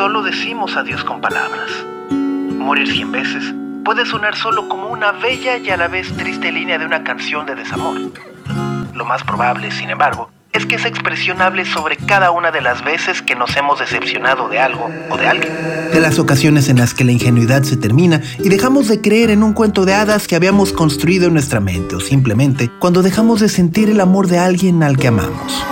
Solo decimos adiós con palabras. Morir cien veces puede sonar solo como una bella y a la vez triste línea de una canción de desamor. Lo más probable, sin embargo, es que esa expresión hable sobre cada una de las veces que nos hemos decepcionado de algo o de alguien. De las ocasiones en las que la ingenuidad se termina y dejamos de creer en un cuento de hadas que habíamos construido en nuestra mente o simplemente cuando dejamos de sentir el amor de alguien al que amamos.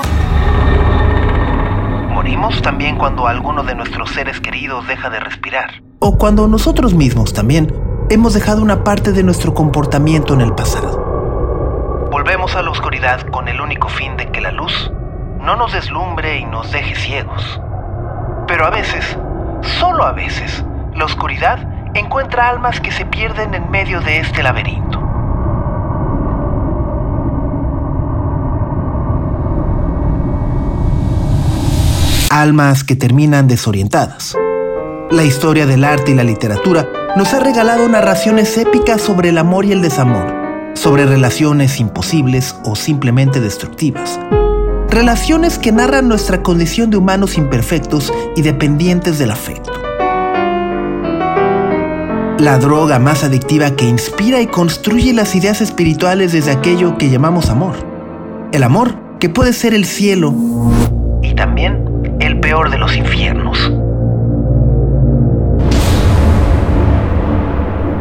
También cuando alguno de nuestros seres queridos deja de respirar. O cuando nosotros mismos también hemos dejado una parte de nuestro comportamiento en el pasado. Volvemos a la oscuridad con el único fin de que la luz no nos deslumbre y nos deje ciegos. Pero a veces, solo a veces, la oscuridad encuentra almas que se pierden en medio de este laberinto. Almas que terminan desorientadas. La historia del arte y la literatura nos ha regalado narraciones épicas sobre el amor y el desamor, sobre relaciones imposibles o simplemente destructivas. Relaciones que narran nuestra condición de humanos imperfectos y dependientes del afecto. La droga más adictiva que inspira y construye las ideas espirituales desde aquello que llamamos amor. El amor que puede ser el cielo y también peor de los infiernos.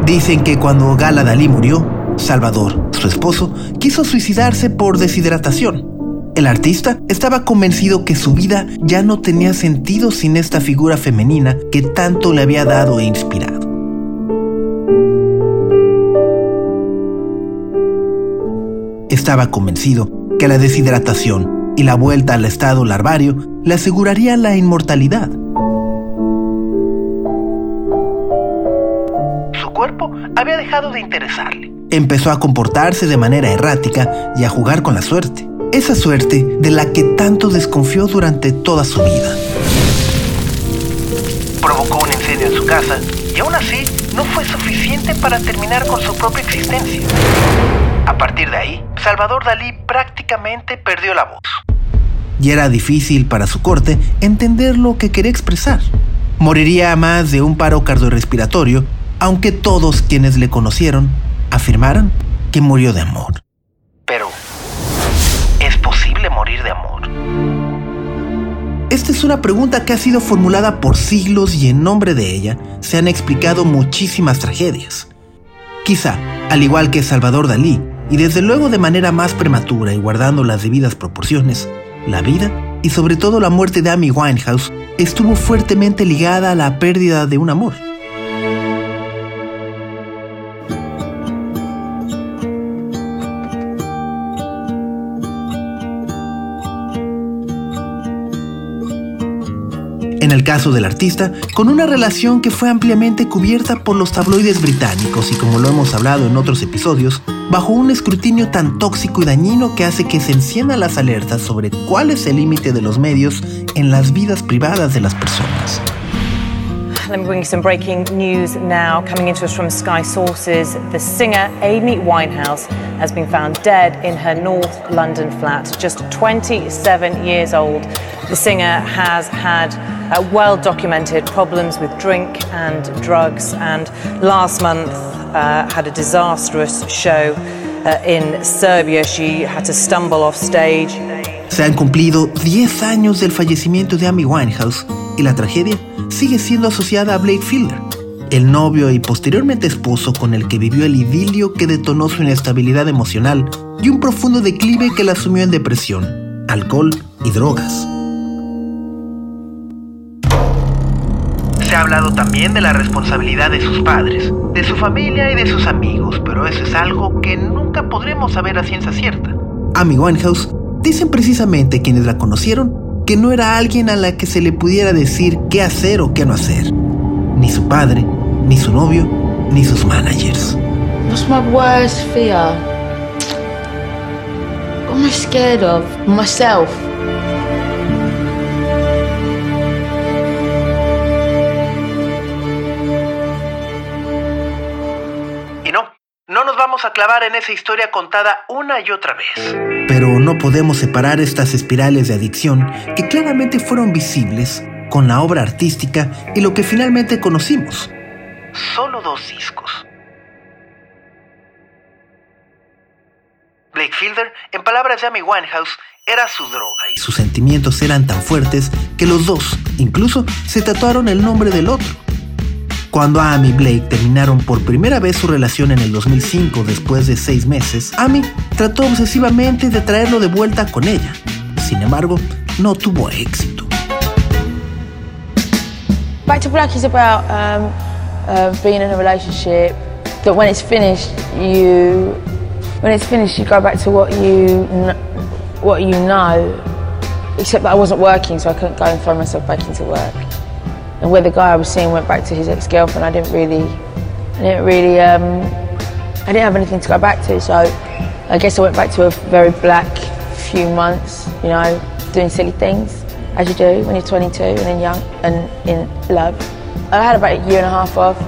Dicen que cuando Gala Dalí murió, Salvador, su esposo, quiso suicidarse por deshidratación. El artista estaba convencido que su vida ya no tenía sentido sin esta figura femenina que tanto le había dado e inspirado. Estaba convencido que la deshidratación y la vuelta al estado larvario le aseguraría la inmortalidad. Su cuerpo había dejado de interesarle. Empezó a comportarse de manera errática y a jugar con la suerte. Esa suerte de la que tanto desconfió durante toda su vida. Provocó un incendio en su casa y aún así no fue suficiente para terminar con su propia existencia. A partir de ahí, Salvador Dalí prácticamente perdió la voz. Y era difícil para su corte entender lo que quería expresar. Moriría a más de un paro cardiorrespiratorio, aunque todos quienes le conocieron afirmaran que murió de amor. Pero, ¿es posible morir de amor? Esta es una pregunta que ha sido formulada por siglos y en nombre de ella se han explicado muchísimas tragedias. Quizá, al igual que Salvador Dalí, y desde luego de manera más prematura y guardando las debidas proporciones, la vida y sobre todo la muerte de Amy Winehouse estuvo fuertemente ligada a la pérdida de un amor. En el caso del artista, con una relación que fue ampliamente cubierta por los tabloides británicos y como lo hemos hablado en otros episodios, bajo un escrutinio tan tóxico y dañino que hace que se enciendan las alertas sobre cuál es el límite de los medios en las vidas privadas de las personas. Let me bring you some breaking news now. Coming into us from Sky Sources, the singer Amy Winehouse has been found dead in her North London flat, just 27 years old. The singer has had uh, well documented problems with drink and drugs, and last month uh, had a disastrous show uh, in Serbia. She had to stumble off stage. Se han cumplido 10 años del fallecimiento de Amy Winehouse y la tragedia sigue siendo asociada a Blake Fielder, el novio y posteriormente esposo con el que vivió el idilio que detonó su inestabilidad emocional y un profundo declive que la sumió en depresión, alcohol y drogas. Ha hablado también de la responsabilidad de sus padres, de su familia y de sus amigos, pero eso es algo que nunca podremos saber a ciencia cierta. Amy Winehouse dicen precisamente quienes la conocieron que no era alguien a la que se le pudiera decir qué hacer o qué no hacer. Ni su padre, ni su novio, ni sus managers. What's my worst fear? What am I scared of? Myself. Vamos a clavar en esa historia contada una y otra vez. Pero no podemos separar estas espirales de adicción que claramente fueron visibles con la obra artística y lo que finalmente conocimos. Solo dos discos. Blake Fielder, en palabras de Amy Winehouse, era su droga y Sus sentimientos eran tan fuertes que los dos incluso se tatuaron el nombre del otro. Cuando Amy y Blake terminaron por primera vez su relación en el 2005 después de seis meses, Amy trató obsesivamente de traerlo de vuelta con ella. Sin embargo, no tuvo éxito. Back to Black is about um, uh, being in a relationship that when it's finished, you when it's finished, you go back to what you what you know. Except that I wasn't working, so I couldn't go and throw myself back into work. And where the guy I was seeing went back to his ex-girlfriend, I didn't really, I didn't really, um, I didn't have anything to go back to. So I guess I went back to a very black few months, you know, doing silly things as you do when you're 22 and in young and in love. I had about a year and a half off,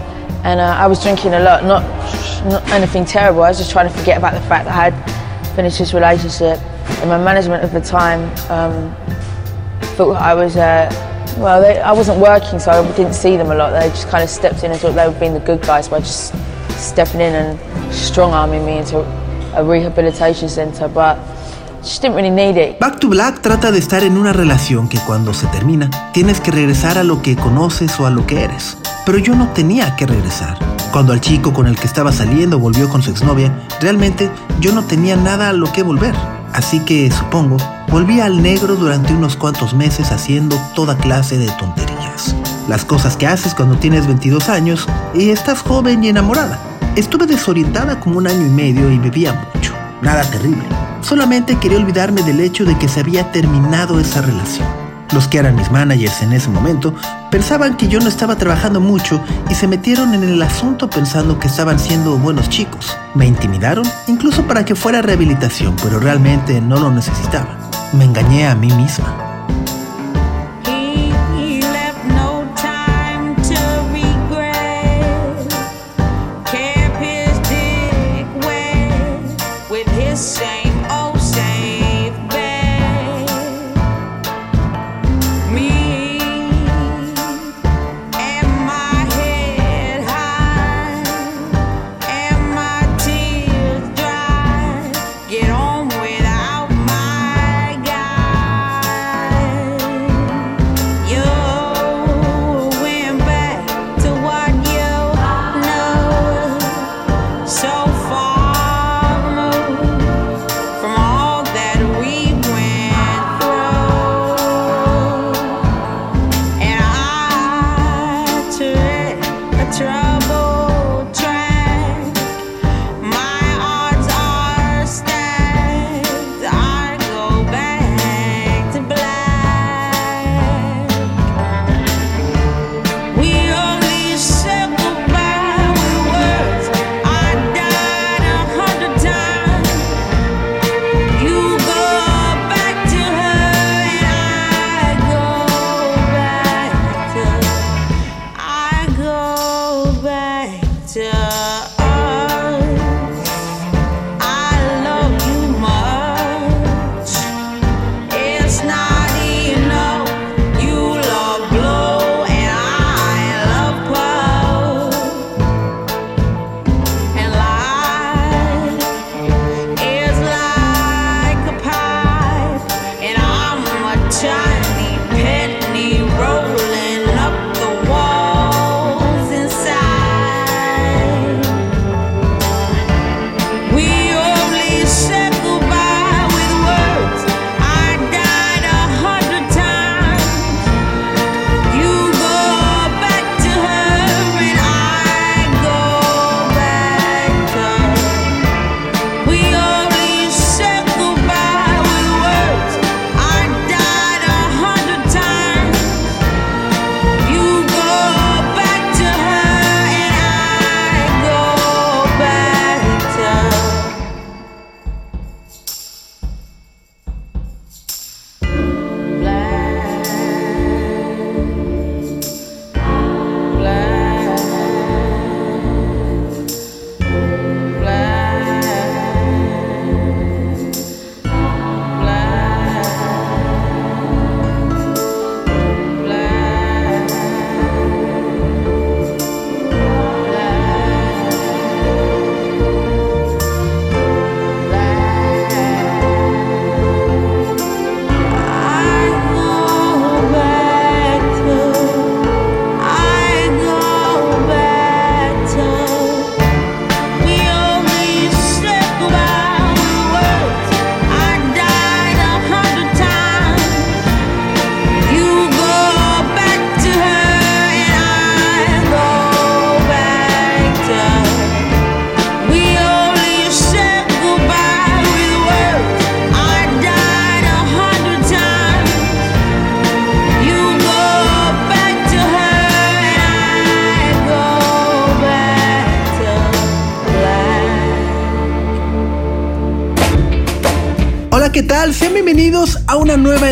and uh, I was drinking a lot. Not, not anything terrible. I was just trying to forget about the fact that I had finished this relationship. And my management at the time um, thought I was, uh, well, they, I wasn't working, so I didn't see them a lot. They just kind of stepped in and thought they were being the good guys by just stepping in and strong arming me into a rehabilitation centre. But just didn't really need it. Back to Black trata de estar en una relación que cuando se termina tienes que regresar a lo que conoces o a lo que eres. Pero yo no tenía que regresar. Cuando el chico con el que estaba saliendo volvió con su exnovia, realmente yo no tenía nada a lo que volver. Así que supongo, volví al negro durante unos cuantos meses haciendo toda clase de tonterías. Las cosas que haces cuando tienes 22 años y estás joven y enamorada. Estuve desorientada como un año y medio y bebía mucho. Nada terrible. Solamente quería olvidarme del hecho de que se había terminado esa relación. Los que eran mis managers en ese momento pensaban que yo no estaba trabajando mucho y se metieron en el asunto pensando que estaban siendo buenos chicos. Me intimidaron incluso para que fuera rehabilitación, pero realmente no lo necesitaba. Me engañé a mí misma.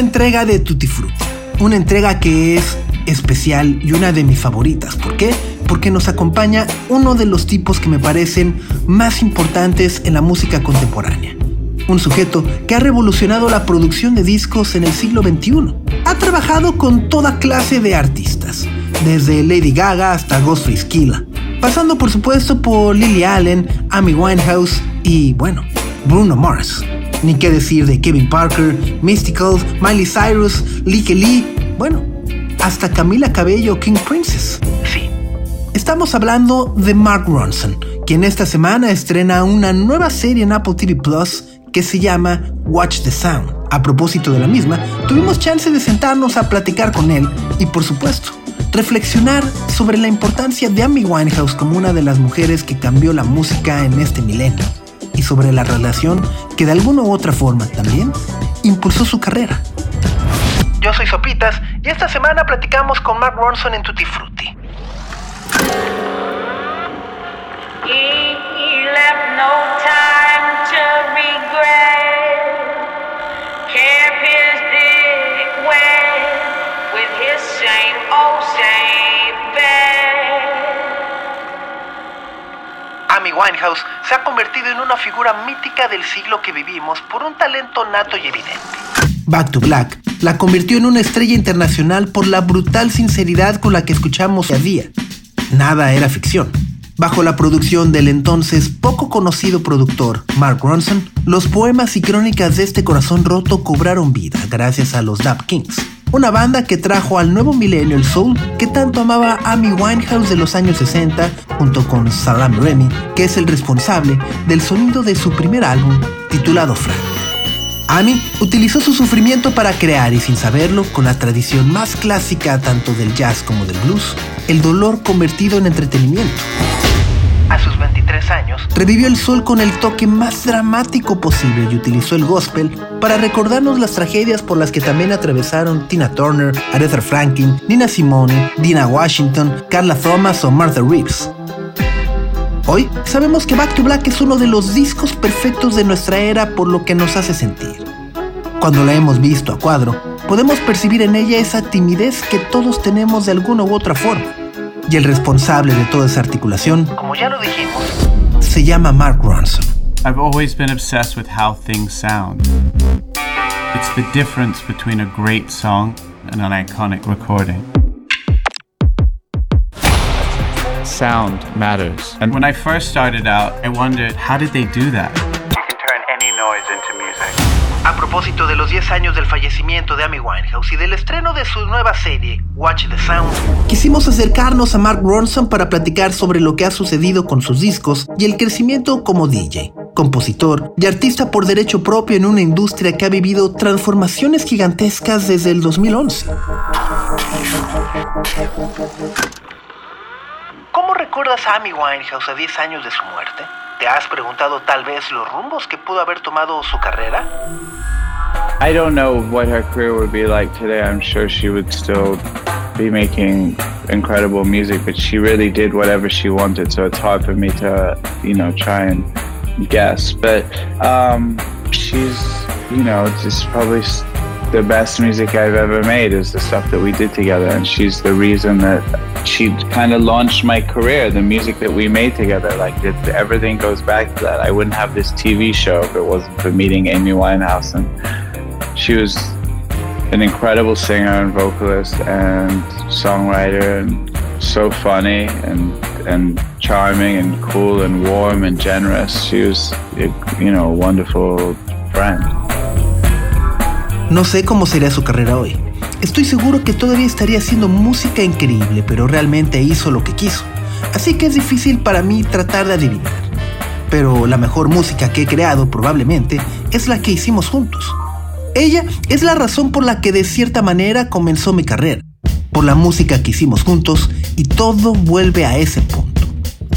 Entrega de Tutti Frutti. Una entrega que es especial y una de mis favoritas. ¿Por qué? Porque nos acompaña uno de los tipos que me parecen más importantes en la música contemporánea. Un sujeto que ha revolucionado la producción de discos en el siglo XXI. Ha trabajado con toda clase de artistas, desde Lady Gaga hasta Ghostface Killah, pasando por supuesto por Lily Allen, Amy Winehouse y, bueno, Bruno Mars. Ni qué decir de Kevin Parker, Mysticals, Miley Cyrus, Lee Lee, bueno, hasta Camila Cabello, King Princess. Sí, Estamos hablando de Mark Ronson, quien esta semana estrena una nueva serie en Apple TV Plus que se llama Watch the Sound. A propósito de la misma, tuvimos chance de sentarnos a platicar con él y, por supuesto, reflexionar sobre la importancia de Amy Winehouse como una de las mujeres que cambió la música en este milenio y sobre la relación que de alguna u otra forma también impulsó su carrera. yo soy Sopitas y esta semana platicamos con Mark Ronson en Tutti Frutti. He left no time Winehouse se ha convertido en una figura mítica del siglo que vivimos por un talento nato y evidente. Back to Black la convirtió en una estrella internacional por la brutal sinceridad con la que escuchamos a día. Nada era ficción. Bajo la producción del entonces poco conocido productor Mark Ronson, los poemas y crónicas de este corazón roto cobraron vida gracias a los Dap Kings, una banda que trajo al nuevo milenio el soul que tanto amaba Amy Winehouse de los años 60 junto con Salam Remy, que es el responsable del sonido de su primer álbum titulado Frank. Amy utilizó su sufrimiento para crear y sin saberlo, con la tradición más clásica tanto del jazz como del blues, el dolor convertido en entretenimiento. A sus 23 años, Revivió el sol con el toque más dramático posible y utilizó el gospel para recordarnos las tragedias por las que también atravesaron Tina Turner, Aretha Franklin, Nina Simone, Dina Washington, Carla Thomas o Martha Reeves. Hoy sabemos que Back to Black es uno de los discos perfectos de nuestra era por lo que nos hace sentir. Cuando la hemos visto a cuadro, podemos percibir en ella esa timidez que todos tenemos de alguna u otra forma. Y el responsable de toda esa articulación como ya lo dijimos, se llama Mark Ronson. I've always been obsessed with how things sound. It's the difference between a great song and an iconic recording. Sound matters. And when I first started out, I wondered, how did they do that? Propósito de los 10 años del fallecimiento de Amy Winehouse y del estreno de su nueva serie, Watch the Sound, Quisimos acercarnos a Mark Ronson para platicar sobre lo que ha sucedido con sus discos y el crecimiento como DJ, compositor y artista por derecho propio en una industria que ha vivido transformaciones gigantescas desde el 2011. ¿cómo recuerdas a Amy Winehouse a 10 años de su muerte? ¿Te has preguntado tal vez los rumbos que pudo haber tomado su carrera? I don't know what her career would be like today. I'm sure she would still be making incredible music, but she really did whatever she wanted. So it's hard for me to, you know, try and guess. But um, she's, you know, just probably the best music I've ever made is the stuff that we did together, and she's the reason that she kind of launched my career, the music that we made together. Like everything goes back to that. I wouldn't have this TV show if it wasn't for meeting Amy Winehouse, and she was an incredible singer and vocalist and songwriter, and so funny and and charming and cool and warm and generous. She was, you know, a wonderful friend. No sé cómo sería su carrera hoy. Estoy seguro que todavía estaría haciendo música increíble, pero realmente hizo lo que quiso. Así que es difícil para mí tratar de adivinar. Pero la mejor música que he creado probablemente es la que hicimos juntos. Ella es la razón por la que de cierta manera comenzó mi carrera, por la música que hicimos juntos y todo vuelve a ese punto.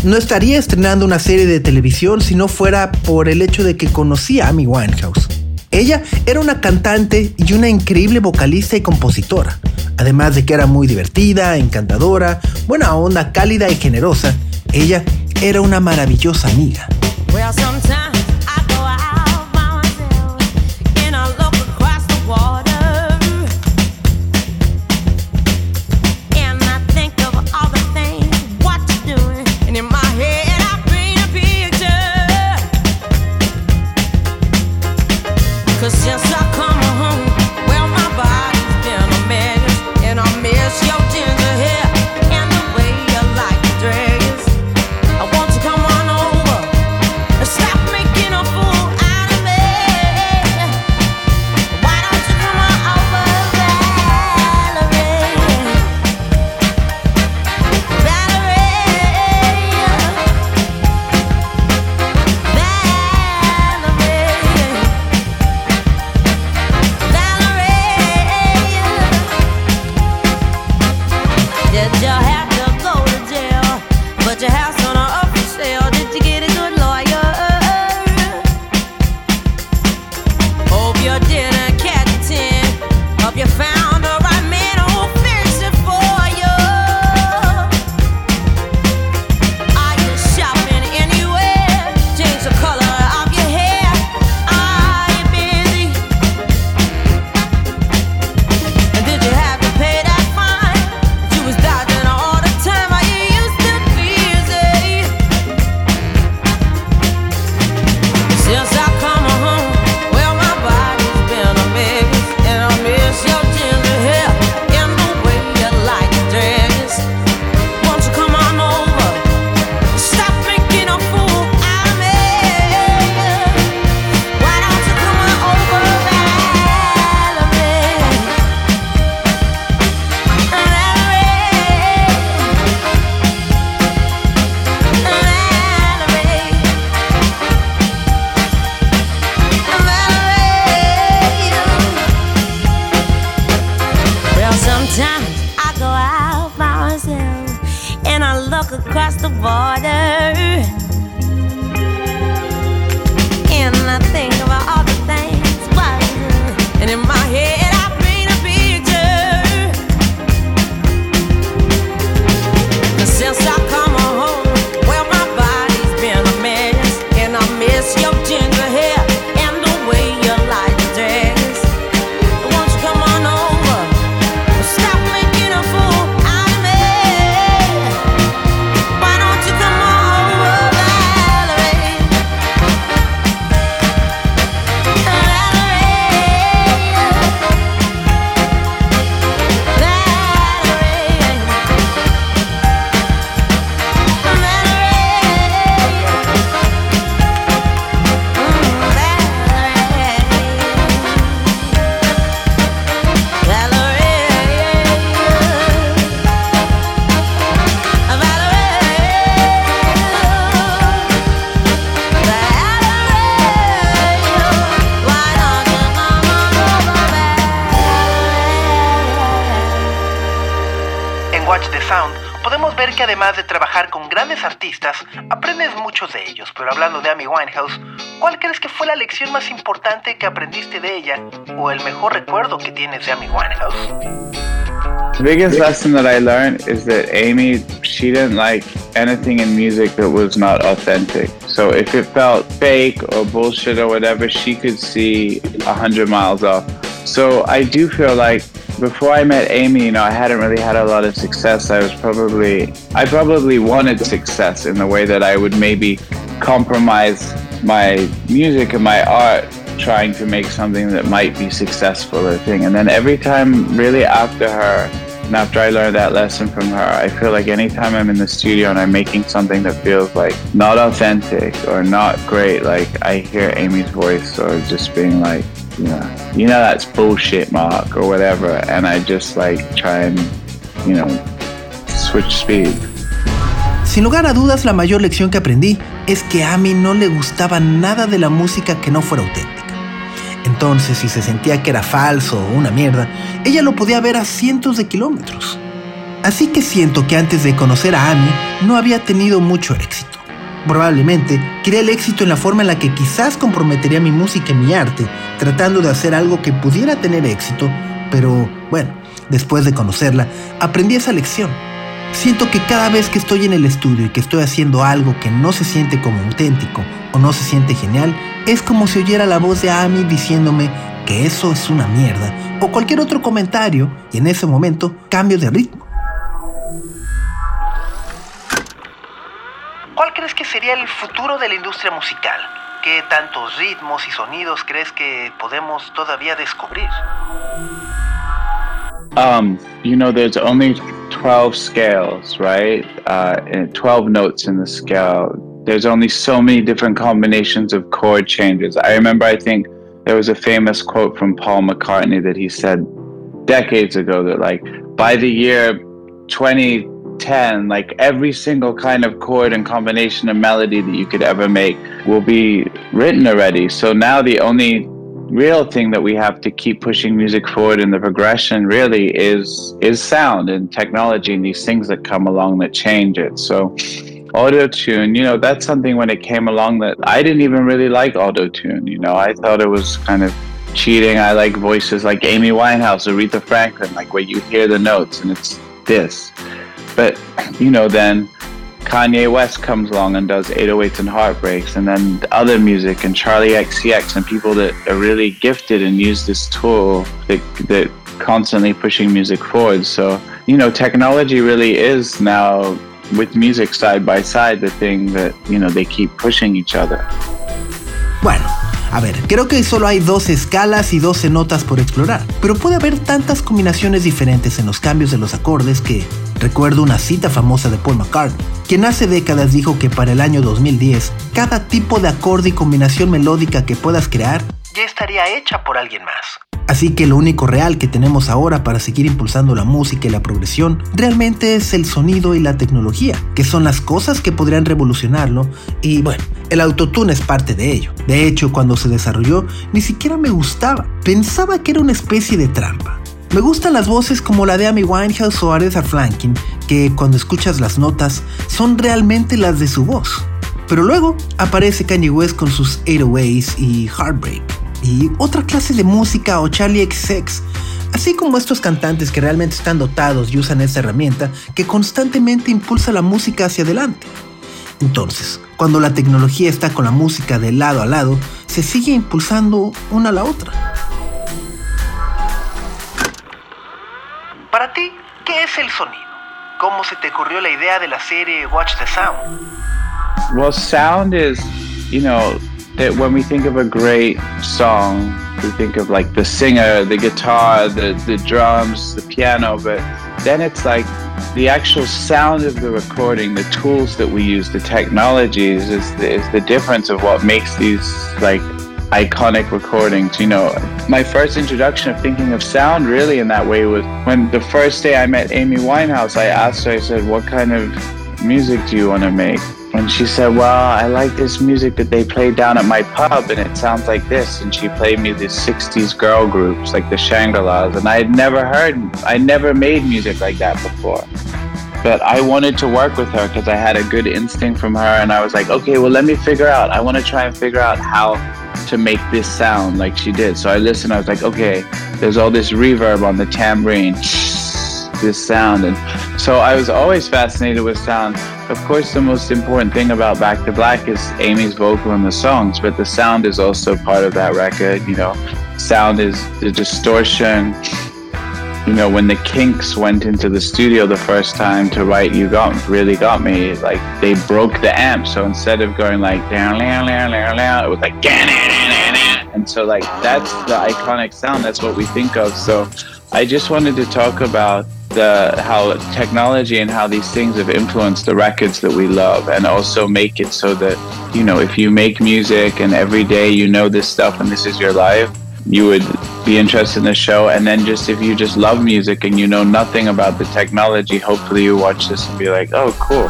No estaría estrenando una serie de televisión si no fuera por el hecho de que conocí a Amy Winehouse. Ella era una cantante y una increíble vocalista y compositora, además de que era muy divertida, encantadora, buena onda, cálida y generosa. Ella era una maravillosa amiga. Well, sometimes I go out by myself and I look across the border and I think. Artistas, aprendes muchos de ellos. Pero hablando de Amy Winehouse, ¿cuál crees que fue la lección más importante que aprendiste de ella o el mejor recuerdo que tienes de Amy Winehouse? The biggest lesson that I learned is that Amy, she didn't like anything in music that was not authentic. So if it felt fake or bullshit or whatever, she could see a hundred miles off. So I do feel like before I met Amy, you know, I hadn't really had a lot of success. I was probably, I probably wanted success in the way that I would maybe compromise my music and my art trying to make something that might be successful or thing. And then every time, really after her, and after I learned that lesson from her, I feel like anytime I'm in the studio and I'm making something that feels like not authentic or not great, like I hear Amy's voice or just being like, you know, that's bullshit, Mark, or whatever, and I just like try and, you know, switch speed. Sin lugar a dudas, la mayor lección que aprendí es que a Amy no le gustaba nada de la música que no fuera auténtica. Entonces, si se sentía que era falso o una mierda, ella lo podía ver a cientos de kilómetros. Así que siento que antes de conocer a Amy no había tenido mucho éxito. Probablemente quería el éxito en la forma en la que quizás comprometería mi música y mi arte, tratando de hacer algo que pudiera tener éxito, pero bueno, después de conocerla, aprendí esa lección. Siento que cada vez que estoy en el estudio y que estoy haciendo algo que no se siente como auténtico o no se siente genial, es como si oyera la voz de Amy diciéndome que eso es una mierda o cualquier otro comentario y en ese momento cambio de ritmo. Crees que sería el futuro de la industria musical? ¿Qué tantos ritmos y sonidos crees que podemos todavía descubrir? Um, you know, there's only 12 scales, right? Uh, and 12 notes in the scale. There's only so many different combinations of chord changes. I remember, I think there was a famous quote from Paul McCartney that he said decades ago that, like, by the year 2010, like, every single kind of chord and combination of melody that you could ever make will be written already. So now the only real thing that we have to keep pushing music forward in the progression really is is sound and technology and these things that come along that change it. So auto tune you know that's something when it came along that i didn't even really like auto tune you know. I thought it was kind of cheating. I like voices like amy winehouse aretha franklin like where you hear the notes and it's this but you know then Kanye West comes along and does 808s and Heartbreaks, and then other music, and Charlie XCX, and people that are really gifted and use this tool that, that constantly pushing music forward. So, you know, technology really is now with music side by side the thing that, you know, they keep pushing each other. Bueno, a ver, creo que solo hay 12 escalas y 12 notas por explorar, pero puede haber tantas combinaciones diferentes en los cambios de los acordes que recuerdo una cita famosa de Paul McCartney, quien hace décadas dijo que para el año 2010, cada tipo de acorde y combinación melódica que puedas crear Ya estaría hecha por alguien más. Así que lo único real que tenemos ahora para seguir impulsando la música y la progresión realmente es el sonido y la tecnología, que son las cosas que podrían revolucionarlo y bueno, el autotune es parte de ello. De hecho, cuando se desarrolló, ni siquiera me gustaba, pensaba que era una especie de trampa. Me gustan las voces como la de Amy Winehouse o Aretha Franklin, que cuando escuchas las notas son realmente las de su voz. Pero luego aparece Kanye West con sus 808s y Heartbreak y otra clase de música o Charlie XX, así como estos cantantes que realmente están dotados y usan esta herramienta que constantemente impulsa la música hacia adelante. Entonces, cuando la tecnología está con la música de lado a lado, se sigue impulsando una a la otra. Para ti, ¿qué es el sonido? ¿Cómo se te ocurrió la idea de la serie Watch the Sound? Well, sound is, you know, when we think of a great song, we think of like the singer, the guitar, the, the drums, the piano, but then it's like the actual sound of the recording, the tools that we use, the technologies is the, is the difference of what makes these like iconic recordings. You know, my first introduction of thinking of sound really in that way was when the first day I met Amy Winehouse, I asked her, I said, what kind of music do you want to make? And she said, Well, I like this music that they play down at my pub, and it sounds like this. And she played me these 60s girl groups, like the Shangri La's. And I had never heard, I never made music like that before. But I wanted to work with her because I had a good instinct from her. And I was like, Okay, well, let me figure out. I want to try and figure out how to make this sound like she did. So I listened, I was like, Okay, there's all this reverb on the tambourine, this sound. And so I was always fascinated with sound. Of course, the most important thing about Back to Black is Amy's vocal in the songs, but the sound is also part of that record. You know, sound is the distortion, you know, when the Kinks went into the studio the first time to write "You Got Really Got Me," like they broke the amp. So instead of going like down, down, down, down, down, it was like and so like that's the iconic sound. That's what we think of. So I just wanted to talk about the how technology and how these things have influenced the records that we love and also make it so that you know if you make music and every day you know this stuff and this is your life you would be interested in the show and then just if you just love music and you know nothing about the technology hopefully you watch this and be like oh cool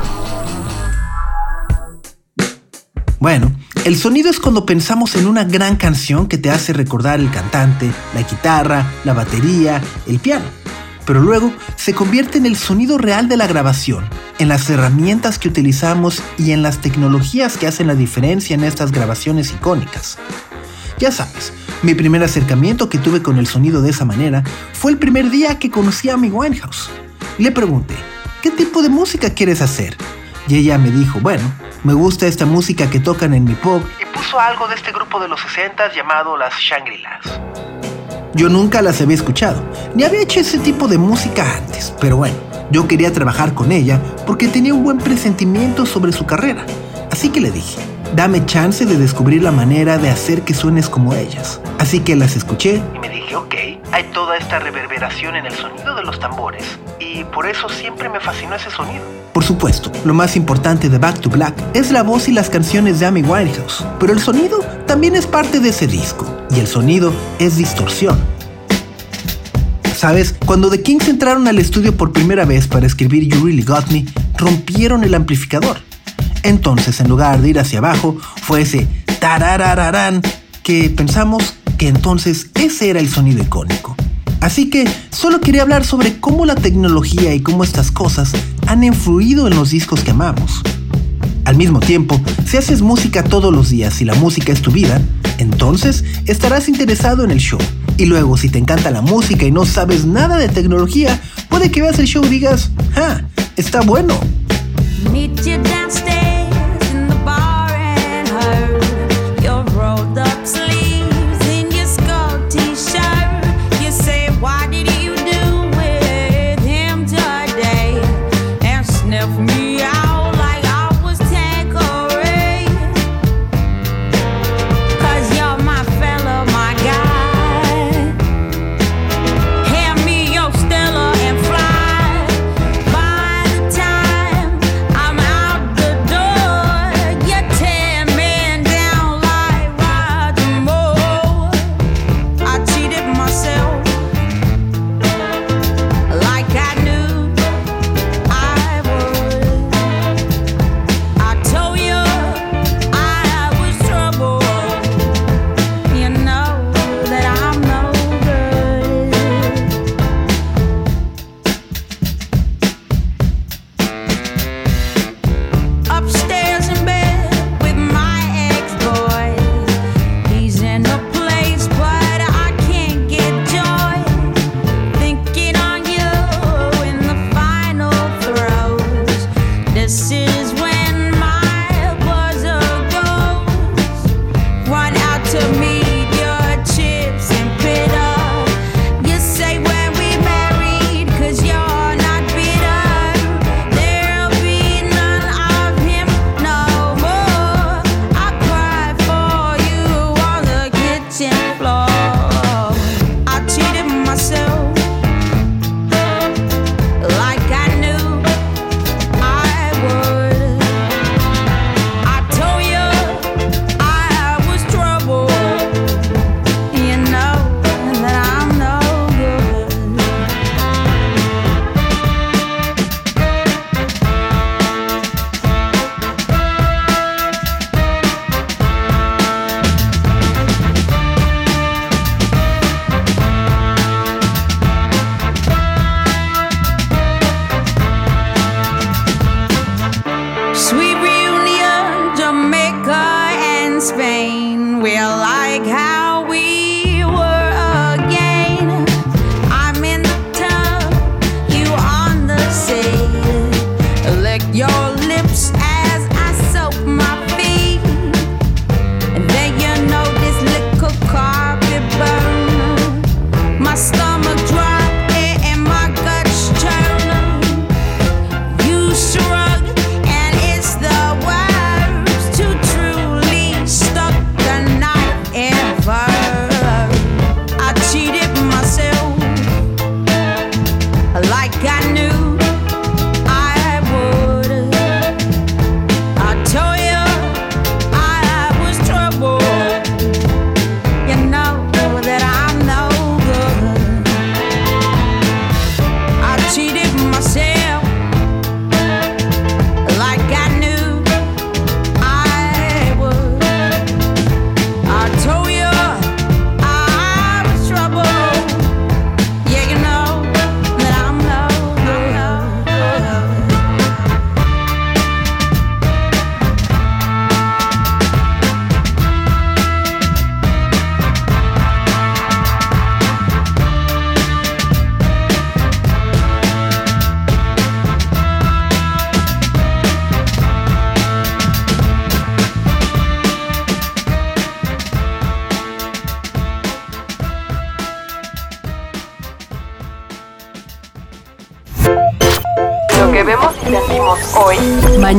Bueno, el sonido es cuando pensamos en una gran canción que te hace recordar el cantante, la guitarra, la batería, el piano. Pero luego se convierte en el sonido real de la grabación, en las herramientas que utilizamos y en las tecnologías que hacen la diferencia en estas grabaciones icónicas. Ya sabes, mi primer acercamiento que tuve con el sonido de esa manera fue el primer día que conocí a mi Winehouse. Le pregunté, ¿qué tipo de música quieres hacer? Y ella me dijo, bueno, me gusta esta música que tocan en mi pop. Y puso algo de este grupo de los 60 llamado las Shangri-Las. Yo nunca las había escuchado, ni había hecho ese tipo de música antes, pero bueno, yo quería trabajar con ella porque tenía un buen presentimiento sobre su carrera. Así que le dije, dame chance de descubrir la manera de hacer que suenes como ellas. Así que las escuché Y me dije, ok, hay toda esta reverberación en el sonido de los tambores. Y por eso siempre me fascinó ese sonido. Por supuesto, lo más importante de Back to Black es la voz y las canciones de Amy Winehouse, pero el sonido también es parte de ese disco, y el sonido es distorsión. ¿Sabes? Cuando The Kings entraron al estudio por primera vez para escribir You Really Got Me, rompieron el amplificador. Entonces, en lugar de ir hacia abajo, fue ese tararararán que pensamos que entonces ese era el sonido icónico. Así que solo quería hablar sobre cómo la tecnología y cómo estas cosas han influido en los discos que amamos. Al mismo tiempo, si haces música todos los días y la música es tu vida, entonces estarás interesado en el show. Y luego, si te encanta la música y no sabes nada de tecnología, puede que veas el show y digas, ¡ah! Está bueno. Meet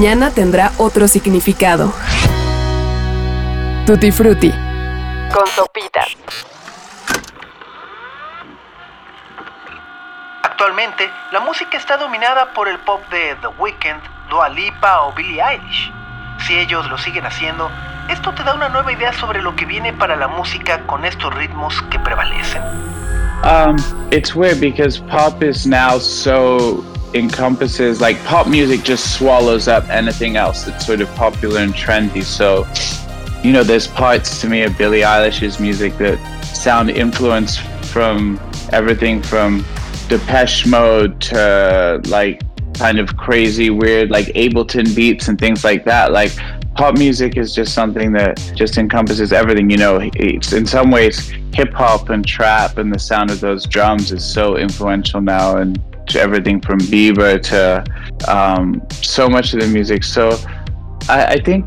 mañana tendrá otro significado. Tutti Frutti. con sopitas. Actualmente, la música está dominada por el pop de The Weeknd, Dua Lipa o Billie Eilish. Si ellos lo siguen haciendo, esto te da una nueva idea sobre lo que viene para la música con estos ritmos que prevalecen. Um, it's weird because pop is now so encompasses like pop music just swallows up anything else that's sort of popular and trendy. So, you know, there's parts to me of Billie Eilish's music that sound influenced from everything from Depeche Mode to like kind of crazy, weird, like Ableton beats and things like that. Like pop music is just something that just encompasses everything. You know, it's in some ways hip hop and trap and the sound of those drums is so influential now, and to everything from Bieber to um, so much of the music. So I, I think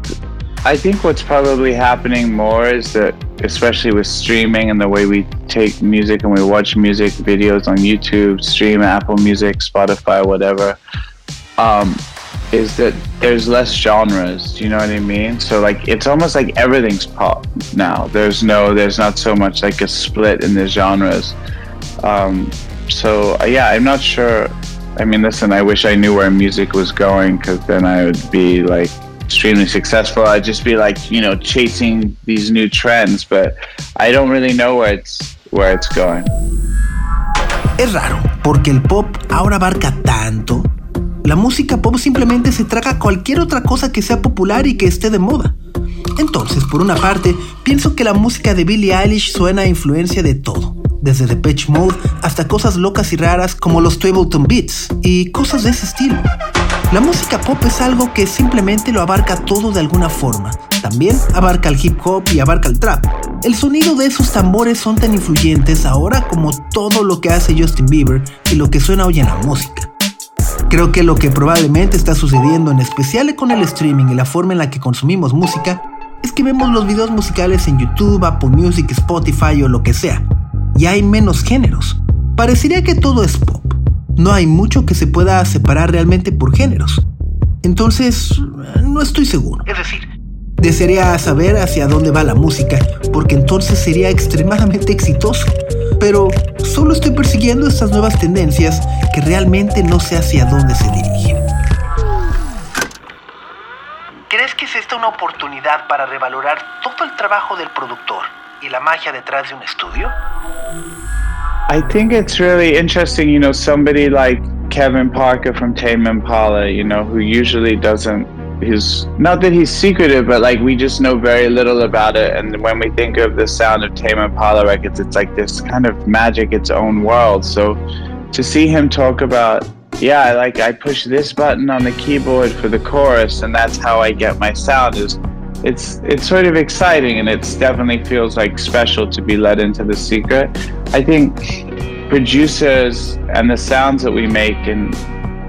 I think what's probably happening more is that, especially with streaming and the way we take music and we watch music videos on YouTube, stream, Apple Music, Spotify, whatever, um, is that there's less genres. Do you know what I mean? So like, it's almost like everything's pop now. There's no, there's not so much like a split in the genres. Um, so uh, yeah, I'm not sure. I mean, listen, I wish I knew where music was going because then I would be like extremely successful. I'd just be like, you know, chasing these new trends, but I don't really know where it's going. Es raro, porque el pop ahora abarca tanto. La música pop simplemente se traga cualquier otra cosa que sea popular y que esté de moda. Entonces, por una parte, pienso que la música de Billie Eilish suena a influencia de todo, desde Depeche Mode hasta cosas locas y raras como los Ableton Beats y cosas de ese estilo. La música pop es algo que simplemente lo abarca todo de alguna forma. También abarca el hip hop y abarca el trap. El sonido de esos tambores son tan influyentes ahora como todo lo que hace Justin Bieber y lo que suena hoy en la música. Creo que lo que probablemente está sucediendo, en especial con el streaming y la forma en la que consumimos música, es que vemos los videos musicales en YouTube, Apple Music, Spotify o lo que sea. Y hay menos géneros. Parecería que todo es pop. No hay mucho que se pueda separar realmente por géneros. Entonces, no estoy seguro. Es decir, Desearía saber hacia dónde va la música, porque entonces sería extremadamente exitoso. Pero solo estoy persiguiendo estas nuevas tendencias que realmente no sé hacia dónde se dirigen. ¿crees que es esta una oportunidad para revalorar todo el trabajo del productor y la magia detrás de un estudio? I think it's really interesting, you know, somebody like Kevin Parker from Tame Impala, you know, who usually doesn't he's not that he's secretive, but like we just know very little about it. And when we think of the sound of Tame Impala records, it's like this kind of magic, its own world. So to see him talk about, yeah, like I push this button on the keyboard for the chorus, and that's how I get my sound is it's it's sort of exciting and it's definitely feels like special to be let into the secret. I think producers and the sounds that we make and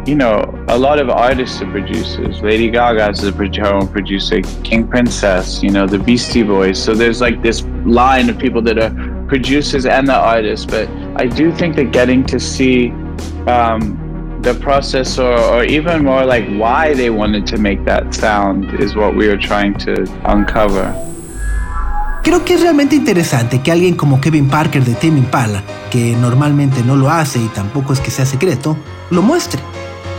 you know, a lot of artists are producers. Lady Gaga's is a own producer. King Princess, you know, the Beastie Boys. So there's like this line of people that are producers and the artists. But I do think that getting to see um, the process, or, even more like why they wanted to make that sound, is what we are trying to uncover. Creo que es realmente interesante que alguien como Kevin Parker de Tame Impala, que normalmente no lo hace y tampoco es que sea secreto, lo muestre.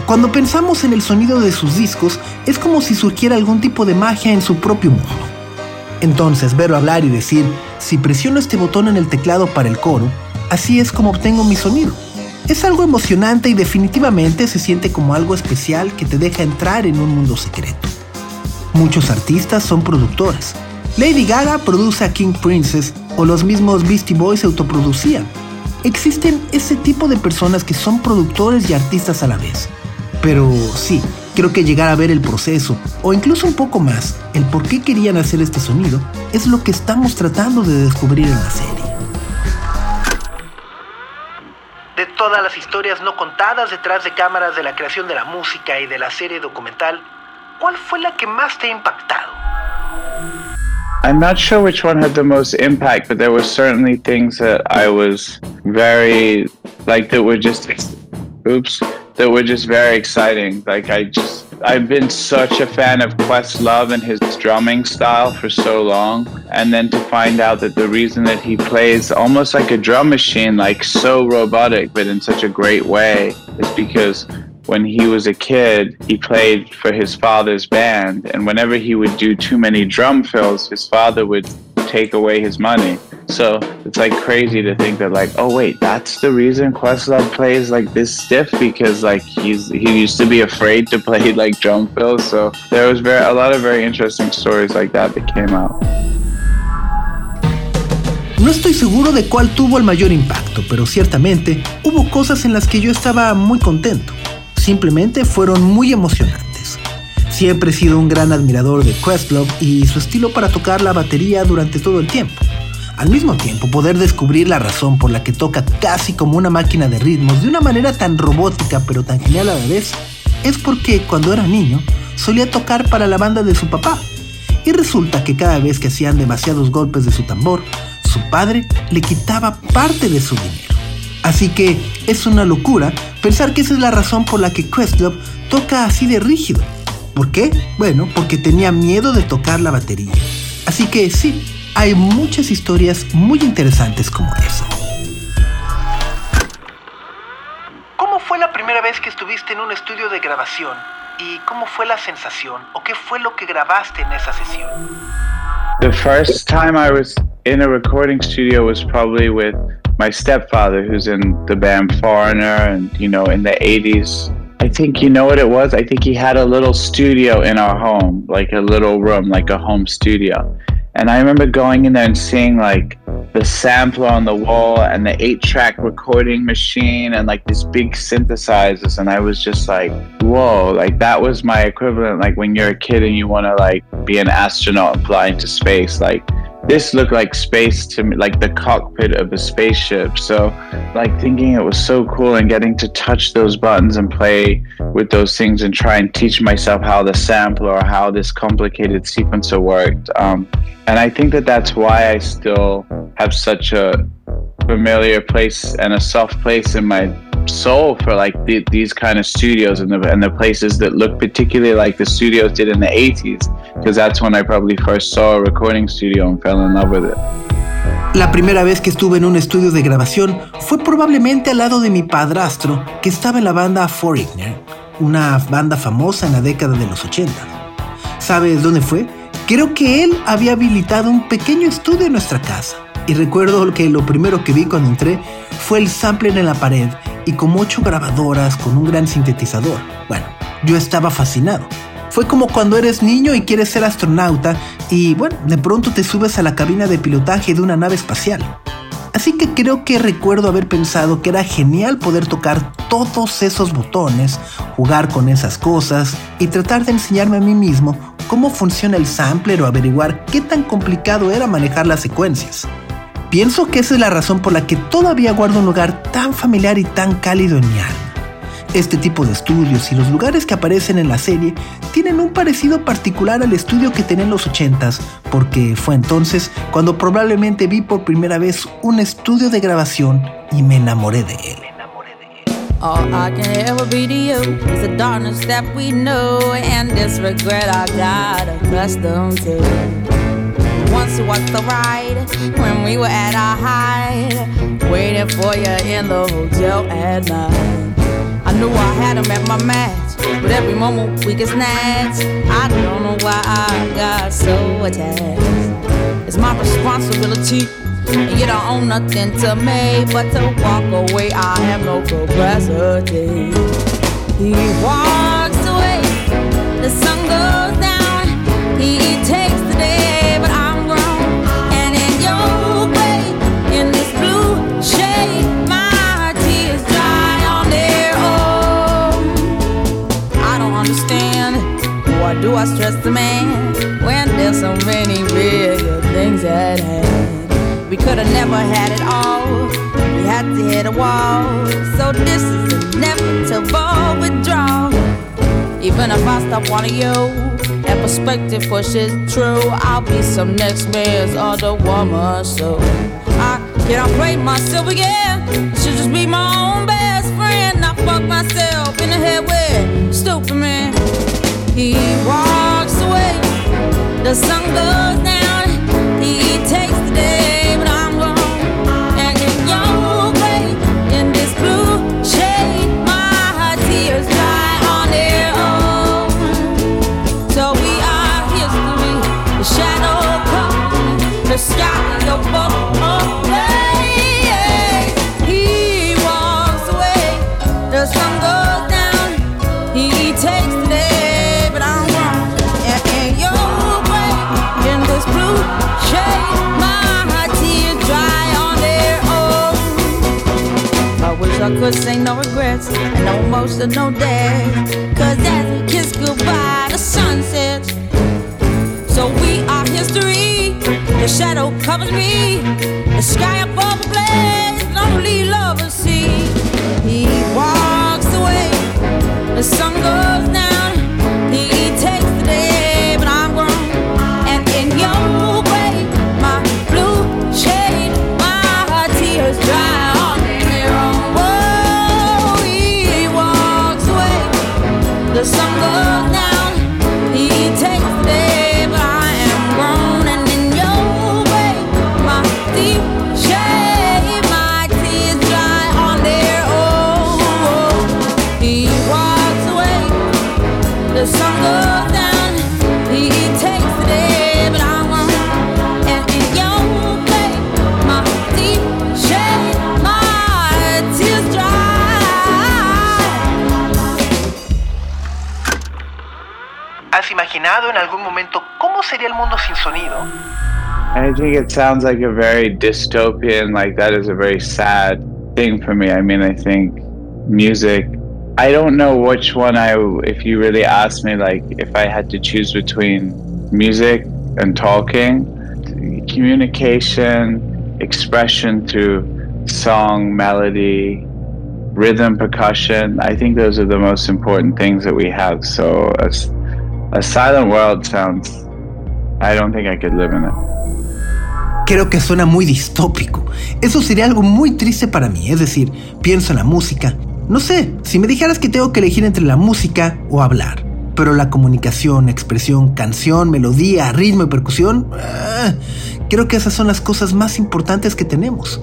Cuando pensamos en el sonido de sus discos, es como si surgiera algún tipo de magia en su propio mundo. Entonces, verlo hablar y decir, si presiono este botón en el teclado para el coro, así es como obtengo mi sonido. Es algo emocionante y definitivamente se siente como algo especial que te deja entrar en un mundo secreto. Muchos artistas son productores. Lady Gaga produce a King Princess o los mismos Beastie Boys se autoproducían. Existen ese tipo de personas que son productores y artistas a la vez. Pero sí, creo que llegar a ver el proceso, o incluso un poco más, el por qué querían hacer este sonido, es lo que estamos tratando de descubrir en la serie. Todas las historias no contadas detrás de cámaras de la creación de la música y de la serie documental, ¿cuál fue la que más te ha impactado? I'm not sure which one had the most impact, but there were certainly things that I was very like that were just oops that were just very exciting. Like I just I've been such a fan of Questlove and his drumming style for so long, and then to find out that the reason that he plays almost like a drum machine, like so robotic, but in such a great way, is because when he was a kid, he played for his father's band, and whenever he would do too many drum fills, his father would take away his money. So it's like crazy to think that like, oh wait, that's the reason Questlove plays like this stiff because like he's he used to be afraid to play like drum fills. So there was very a lot of very interesting stories like that that came out. No estoy seguro de cuál tuvo el mayor impacto, pero ciertamente hubo cosas en las que yo estaba muy contento. Simplemente fueron muy emocionantes. Siempre he sido un gran admirador de Questlove y su estilo para tocar la batería durante todo el tiempo. Al mismo tiempo, poder descubrir la razón por la que toca casi como una máquina de ritmos de una manera tan robótica pero tan genial a la vez, es porque cuando era niño solía tocar para la banda de su papá. Y resulta que cada vez que hacían demasiados golpes de su tambor, su padre le quitaba parte de su dinero. Así que es una locura pensar que esa es la razón por la que Questlove toca así de rígido. ¿Por qué? Bueno, porque tenía miedo de tocar la batería. Así que sí, hay muchas historias muy interesantes como esa. ¿Cómo fue la primera vez que estuviste en un estudio de grabación? ¿Y cómo fue la sensación? ¿O qué fue lo que grabaste en esa sesión? The first time I was in a recording studio was probably with my stepfather, who's in the band Foreigner, and you know, in the 80s. I think you know what it was? I think he had a little studio in our home, like a little room, like a home studio. And I remember going in there and seeing like the sampler on the wall and the eight track recording machine and like these big synthesizers. And I was just like, whoa, like that was my equivalent. Like when you're a kid and you want to like be an astronaut and fly into space, like this looked like space to me, like the cockpit of a spaceship. So, like thinking it was so cool and getting to touch those buttons and play with those things and try and teach myself how the sampler or how this complicated sequencer worked. Um, and I think that that's why I still have such a familiar place and a soft place in my the, these in the 80s because that's when I probably first saw a recording studio and fell in love with it. La primera vez que estuve en un estudio de grabación fue probablemente al lado de mi padrastro, que estaba en la banda Foreigner, una banda famosa en la década de los 80. ¿Sabes dónde fue? Creo que él había habilitado un pequeño estudio en nuestra casa. Y recuerdo que lo primero que vi cuando entré fue el sampler en la pared y como ocho grabadoras con un gran sintetizador. Bueno, yo estaba fascinado. Fue como cuando eres niño y quieres ser astronauta y bueno, de pronto te subes a la cabina de pilotaje de una nave espacial. Así que creo que recuerdo haber pensado que era genial poder tocar todos esos botones, jugar con esas cosas y tratar de enseñarme a mí mismo cómo funciona el sampler o averiguar qué tan complicado era manejar las secuencias. Pienso que esa es la razón por la que todavía guardo un lugar tan familiar y tan cálido en mi alma. Este tipo de estudios y los lugares que aparecen en la serie tienen un parecido particular al estudio que tenía en los 80s, porque fue entonces cuando probablemente vi por primera vez un estudio de grabación y me enamoré de él. All I can ever be to you is the darkness that we know and this regret I got accustomed to. Once was the ride when we were at our height, waiting for you in the hotel at night. I knew I had him at my match, but every moment we get snatched. I don't know why I got so attached. It's my responsibility. And you don't own nothing to me but to walk away. I have no capacity. He walks away, the sun goes I stress the man when there's so many bigger things at hand? We could have never had it all. We had to hit a wall. So this is inevitable withdrawal. Even if I stop wanting you and perspective pushes true, I'll be some next man's other woman. So I cannot play myself again. Should just be my own best friend. I fuck myself in the head with stupid. He walks away, the sun goes down. He takes I could say no regrets and no emotion, no day. Cause as we kiss goodbye, the sun sets. So we are history. The shadow covers me. The sky above the blaze, lonely lovers see. He walks away. The sun goes down. The sun imaginado en algún momento cómo sería el mundo sin sonido? I think it sounds like a very dystopian, like that is a very sad thing for me. I mean, I think music, I don't know which one I, if you really asked me, like if I had to choose between music and talking, communication, expression through song, melody, rhythm, percussion, I think those are the most important things that we have. So a, s- Creo que suena muy distópico. Eso sería algo muy triste para mí. Es decir, pienso en la música. No sé, si me dijeras que tengo que elegir entre la música o hablar. Pero la comunicación, expresión, canción, melodía, ritmo y percusión, ah, creo que esas son las cosas más importantes que tenemos.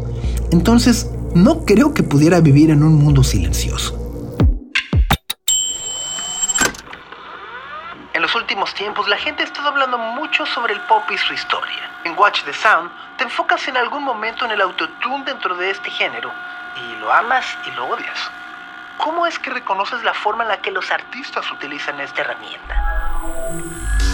Entonces, no creo que pudiera vivir en un mundo silencioso. En los últimos tiempos, la gente ha estado hablando mucho sobre el pop y su historia. En Watch the Sound, te enfocas en algún momento en el autotune dentro de este género, y lo amas y lo odias. ¿Cómo es que reconoces la forma en la que los artistas utilizan esta herramienta?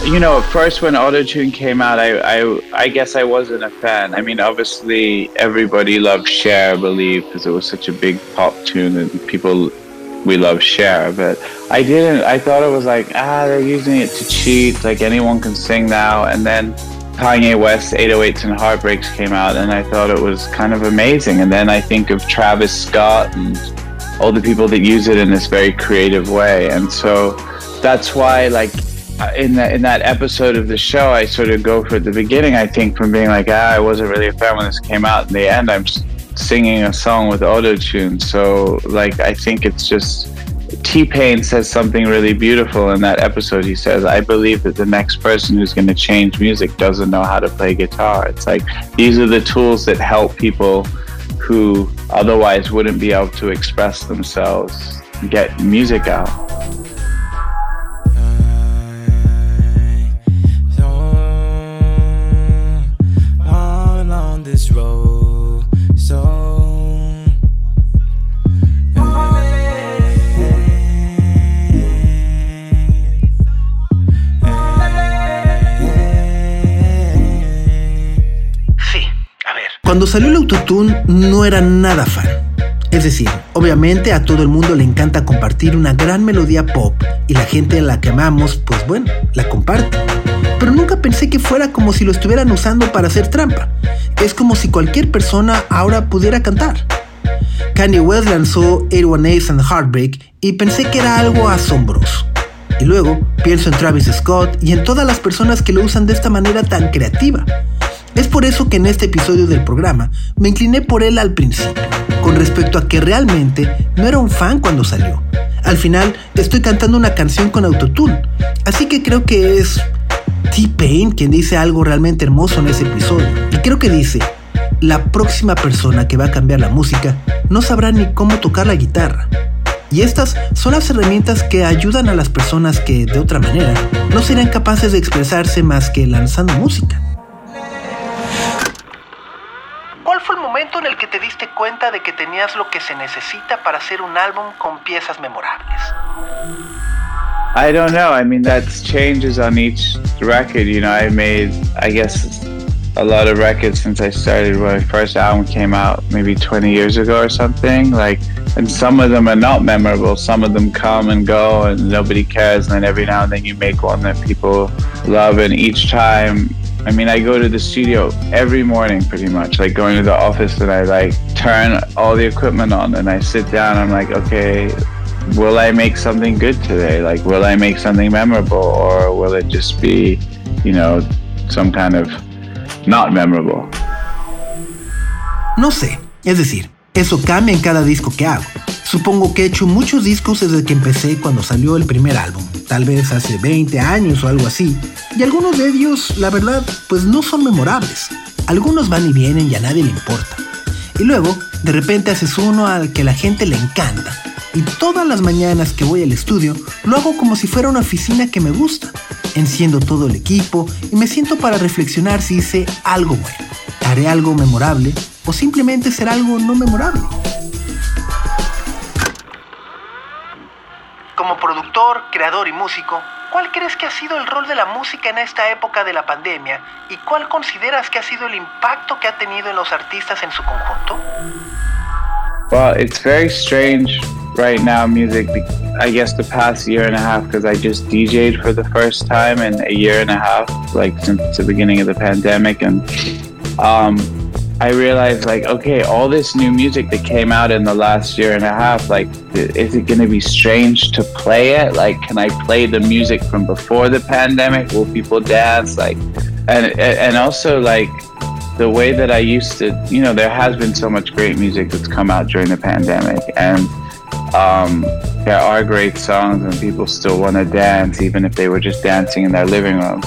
You know, at first when Autotune came out, I, I, I guess I wasn't a fan. I mean, obviously everybody loved Cher, I believe, because it was such a big pop tune and people, we love Cher. But I didn't, I thought it was like, ah, they're using it to cheat, like anyone can sing now. And then Kanye West 808s and Heartbreaks came out and I thought it was kind of amazing. And then I think of Travis Scott and all the people that use it in this very creative way. And so that's why, like, uh, in that in that episode of the show, I sort of go for the beginning. I think from being like, ah, I wasn't really a fan when this came out. In the end, I'm s- singing a song with auto tune. So, like, I think it's just T Pain says something really beautiful in that episode. He says, I believe that the next person who's going to change music doesn't know how to play guitar. It's like these are the tools that help people who otherwise wouldn't be able to express themselves get music out. Cuando salió el autotune no era nada fan. Es decir, obviamente a todo el mundo le encanta compartir una gran melodía pop y la gente a la que amamos, pues bueno, la comparte. Pero nunca pensé que fuera como si lo estuvieran usando para hacer trampa. Es como si cualquier persona ahora pudiera cantar. Kanye West lanzó 81 Ace and Heartbreak y pensé que era algo asombroso. Y luego pienso en Travis Scott y en todas las personas que lo usan de esta manera tan creativa. Es por eso que en este episodio del programa me incliné por él al principio, con respecto a que realmente no era un fan cuando salió. Al final estoy cantando una canción con autotune, así que creo que es T-Pain quien dice algo realmente hermoso en ese episodio. Y creo que dice, la próxima persona que va a cambiar la música no sabrá ni cómo tocar la guitarra. Y estas son las herramientas que ayudan a las personas que, de otra manera, no serían capaces de expresarse más que lanzando música. Fue el momento en el que te diste cuenta de que tenías lo que se necesita para hacer un álbum con piezas memorables? I don't know. I mean, that changes on each record. You know, I made, I guess, a lot of records since I started when my first album came out, maybe 20 years ago or something. Like, and some of them are not memorable. Some of them come and go, and nobody cares. And then every now and then you make one that people love, and each time. I mean, I go to the studio every morning pretty much, like going to the office and I like turn all the equipment on and I sit down. I'm like, okay, will I make something good today? Like, will I make something memorable or will it just be, you know, some kind of not memorable? No sé, es decir, eso cambia en cada disco que hago. Supongo que he hecho muchos discos desde que empecé cuando salió el primer álbum, tal vez hace 20 años o algo así, y algunos de ellos, la verdad, pues no son memorables. Algunos van y vienen y a nadie le importa. Y luego, de repente haces uno al que la gente le encanta, y todas las mañanas que voy al estudio lo hago como si fuera una oficina que me gusta. Enciendo todo el equipo y me siento para reflexionar si hice algo bueno. ¿Haré algo memorable o simplemente será algo no memorable? Como productor, creador y músico, ¿cuál crees que ha sido el rol de la música en esta época de la pandemia y cuál consideras que ha sido el impacto que ha tenido en los artistas en su conjunto? Well, it's very strange right now, music. I guess the past year and a half, because I just DJ'd for the first time in a year and a half, like since the beginning of the pandemic, and um, I realized, like, okay, all this new music that came out in the last year and a half, like, is it going to be strange to play it? Like, can I play the music from before the pandemic? Will people dance? Like, and and also like the way that I used to, you know, there has been so much great music that's come out during the pandemic, and um, there are great songs, and people still want to dance, even if they were just dancing in their living room.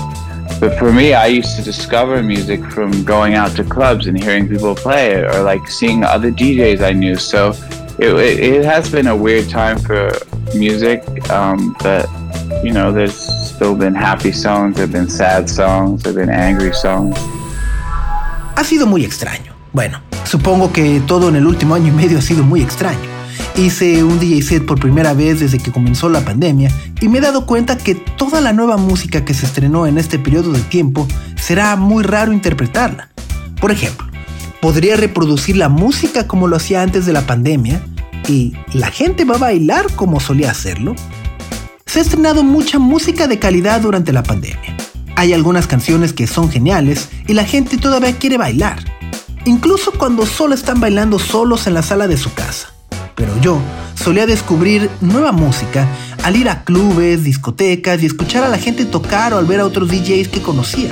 But for me, I used to discover music from going out to clubs and hearing people play it, or like seeing other DJs I knew. So it, it, it has been a weird time for music, um, but you know, there's still been happy songs, there've been sad songs, there've been angry songs. Ha sido muy extraño. Bueno, supongo que todo en el último año y medio ha sido muy extraño. Hice un DJ set por primera vez desde que comenzó la pandemia y me he dado cuenta que toda la nueva música que se estrenó en este periodo de tiempo será muy raro interpretarla. Por ejemplo, podría reproducir la música como lo hacía antes de la pandemia y la gente va a bailar como solía hacerlo. Se ha estrenado mucha música de calidad durante la pandemia. Hay algunas canciones que son geniales y la gente todavía quiere bailar, incluso cuando solo están bailando solos en la sala de su casa. Pero yo solía descubrir nueva música al ir a clubes, discotecas y escuchar a la gente tocar o al ver a otros DJs que conocía.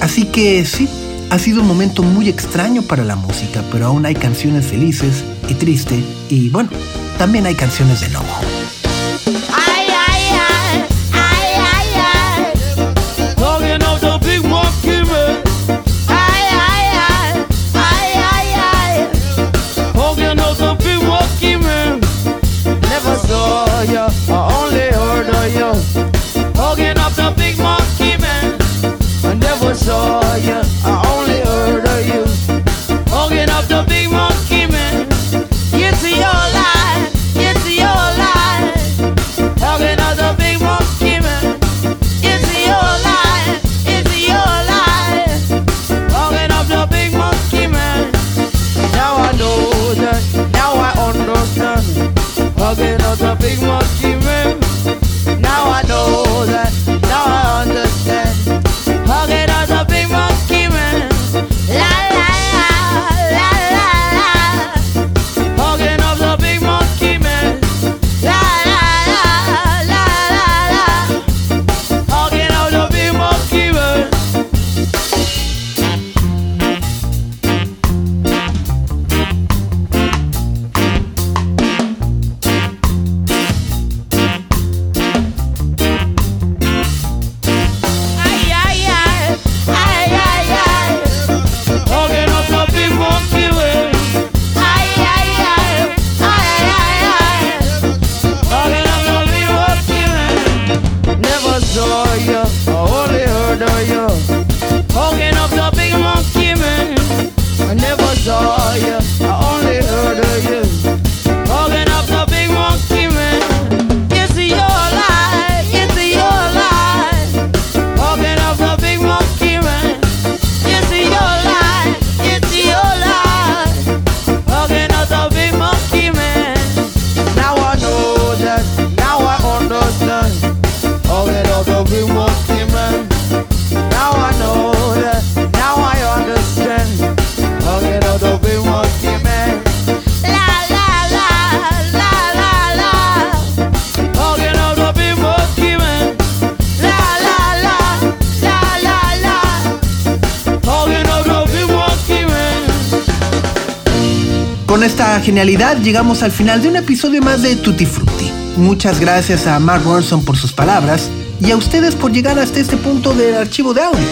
Así que sí, ha sido un momento muy extraño para la música, pero aún hay canciones felices y tristes y bueno, también hay canciones de enojo. Con esta genialidad llegamos al final de un episodio más de Tutti Frutti. Muchas gracias a Mark Ronson por sus palabras y a ustedes por llegar hasta este punto del archivo de audio.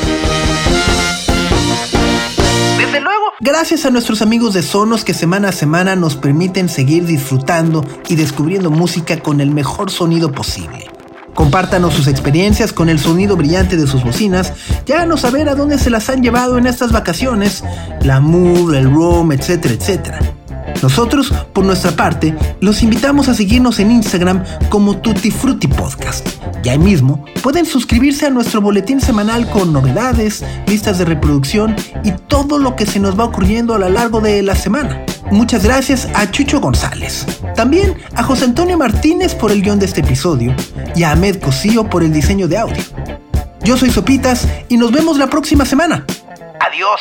Desde luego, Gracias a nuestros amigos de Sonos que semana a semana nos permiten seguir disfrutando y descubriendo música con el mejor sonido posible. Compártanos sus experiencias con el sonido brillante de sus bocinas y háganos saber a dónde se las han llevado en estas vacaciones, la Move, el Room, etcétera, etcétera. Nosotros, por nuestra parte, los invitamos a seguirnos en Instagram como Tutti Frutti Podcast. Y ahí mismo pueden suscribirse a nuestro boletín semanal con novedades, listas de reproducción y todo lo que se nos va ocurriendo a lo largo de la semana. Muchas gracias a Chucho González. También a José Antonio Martínez por el guion de este episodio y a Ahmed Cosío por el diseño de audio. Yo soy Sopitas y nos vemos la próxima semana. adiós.